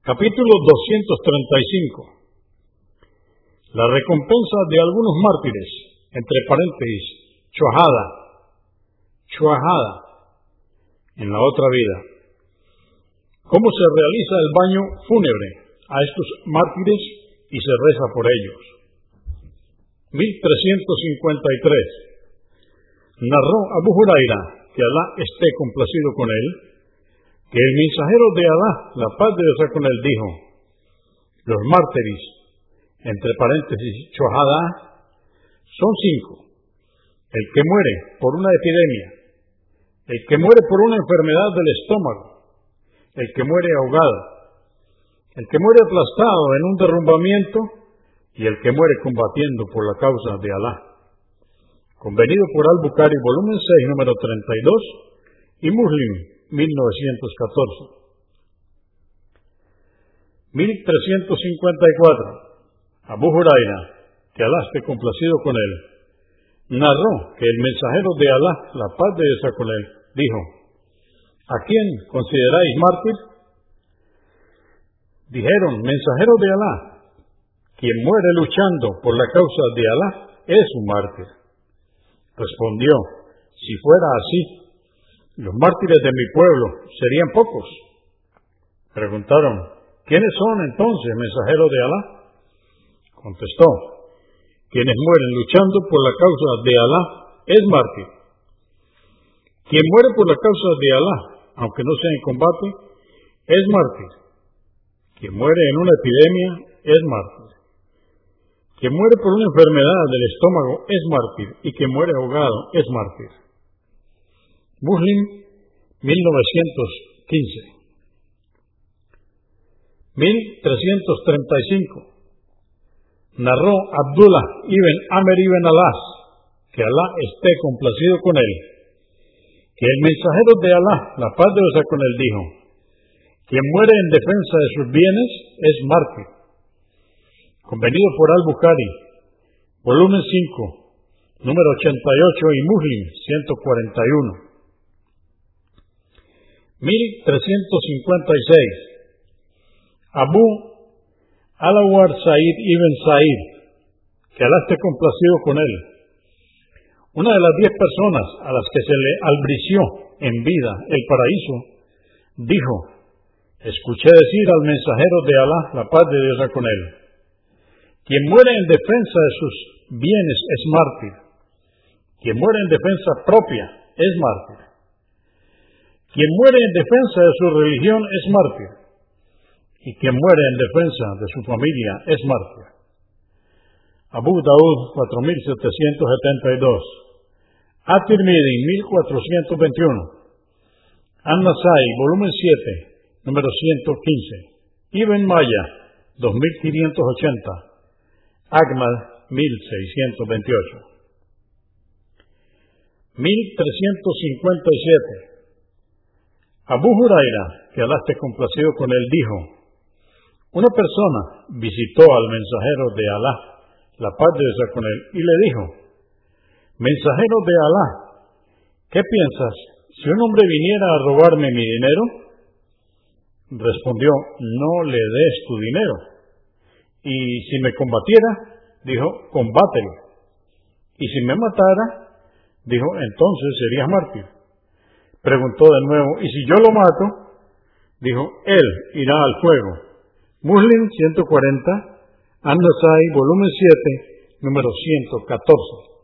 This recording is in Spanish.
Capítulo 235. La recompensa de algunos mártires, entre paréntesis, chuajada, chuajada, en la otra vida. ¿Cómo se realiza el baño fúnebre a estos mártires y se reza por ellos? 1353. Narró Abu Huraira, que Alá esté complacido con él, que el mensajero de Alá, la paz de Dios con él, dijo, los mártires, entre paréntesis, chuajada, son cinco. El que muere por una epidemia, el que muere por una enfermedad del estómago, el que muere ahogado, el que muere aplastado en un derrumbamiento y el que muere combatiendo por la causa de Alá. Convenido por Al-Bukhari, volumen 6, número 32, y Muslim, 1914. 1354. Abu Huraira, que Alá esté complacido con él, narró que el mensajero de Alá, la paz de Dios con él, dijo, ¿a quién consideráis mártir? Dijeron, mensajero de Alá, quien muere luchando por la causa de Alá es un mártir. Respondió, si fuera así, los mártires de mi pueblo serían pocos. Preguntaron, ¿quiénes son entonces mensajeros de Alá? Contestó, quienes mueren luchando por la causa de Alá es mártir. Quien muere por la causa de Alá, aunque no sea en combate, es mártir. Quien muere en una epidemia es mártir. Quien muere por una enfermedad del estómago es mártir y quien muere ahogado es mártir. Muslim, 1915. 1335. Narró Abdullah ibn Amer ibn Alás, que Alá esté complacido con él, que el mensajero de Alá, la paz de Dios con él, dijo, quien muere en defensa de sus bienes es mártir. Convenido por Al-Bukhari, volumen 5, número 88 y Muslim 141. 1356. Abu Alawar Said ibn Said, que Alá esté complacido con él, una de las diez personas a las que se le albrició en vida el paraíso, dijo, escuché decir al mensajero de Alá, la paz de Dios con él, quien muere en defensa de sus bienes es mártir, quien muere en defensa propia es mártir. Quien muere en defensa de su religión es mártir. Y quien muere en defensa de su familia es mártir. Abu Daud 4772. At-Tirmidhi 1421. An-Nasai, volumen 7, número 115. Ibn Maya 2580. Ahmad 1628. 1357. Abu Huraira, que Alá esté complacido con él, dijo, una persona visitó al mensajero de Alá, la paz de Dios con él, y le dijo, mensajero de Alá, ¿qué piensas? Si un hombre viniera a robarme mi dinero, respondió, no le des tu dinero. Y si me combatiera, dijo, combátelo. Y si me matara, dijo, entonces serías mártir. Preguntó de nuevo, ¿y si yo lo mato? Dijo, él irá al fuego. Muslim 140, An-Nasai, volumen 7, número 114.